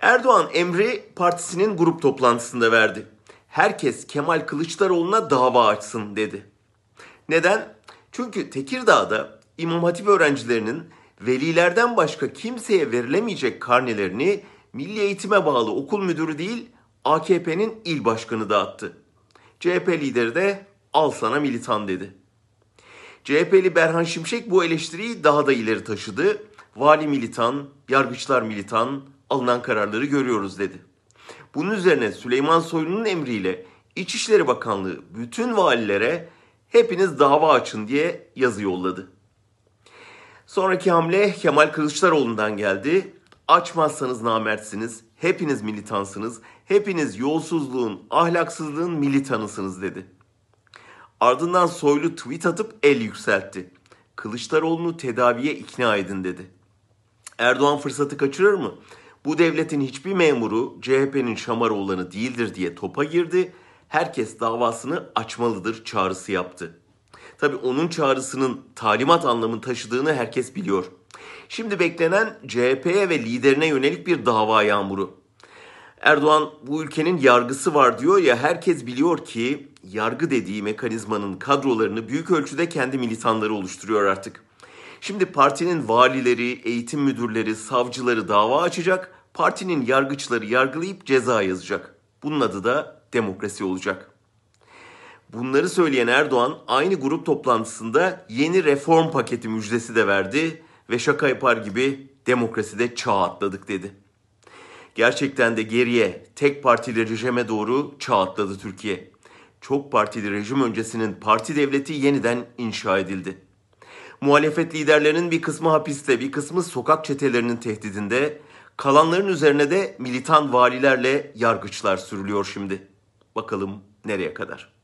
Erdoğan emri partisinin grup toplantısında verdi. Herkes Kemal Kılıçdaroğlu'na dava açsın dedi. Neden? Çünkü Tekirdağ'da İmam Hatip öğrencilerinin velilerden başka kimseye verilemeyecek karnelerini Milli Eğitime bağlı okul müdürü değil AKP'nin il başkanı dağıttı. CHP lideri de al sana militan dedi. CHP'li Berhan Şimşek bu eleştiriyi daha da ileri taşıdı. Vali militan, yargıçlar militan, alınan kararları görüyoruz dedi. Bunun üzerine Süleyman Soylu'nun emriyle İçişleri Bakanlığı bütün valilere hepiniz dava açın diye yazı yolladı. Sonraki hamle Kemal Kılıçdaroğlu'ndan geldi. Açmazsanız namertsiniz, hepiniz militansınız, hepiniz yolsuzluğun, ahlaksızlığın militanısınız dedi. Ardından Soylu tweet atıp el yükseltti. Kılıçdaroğlu'nu tedaviye ikna edin dedi. Erdoğan fırsatı kaçırır mı? Bu devletin hiçbir memuru CHP'nin Şamaroğlan'ı değildir diye topa girdi. Herkes davasını açmalıdır çağrısı yaptı. Tabi onun çağrısının talimat anlamını taşıdığını herkes biliyor. Şimdi beklenen CHP'ye ve liderine yönelik bir dava yağmuru. Erdoğan bu ülkenin yargısı var diyor ya herkes biliyor ki yargı dediği mekanizmanın kadrolarını büyük ölçüde kendi militanları oluşturuyor artık. Şimdi partinin valileri, eğitim müdürleri, savcıları dava açacak, partinin yargıçları yargılayıp ceza yazacak. Bunun adı da demokrasi olacak. Bunları söyleyen Erdoğan aynı grup toplantısında yeni reform paketi müjdesi de verdi ve şaka yapar gibi demokraside çağ atladık dedi. Gerçekten de geriye tek partili rejime doğru çağ atladı Türkiye. Çok partili rejim öncesinin parti devleti yeniden inşa edildi. Muhalefet liderlerinin bir kısmı hapiste, bir kısmı sokak çetelerinin tehdidinde, kalanların üzerine de militan valilerle yargıçlar sürülüyor şimdi. Bakalım nereye kadar?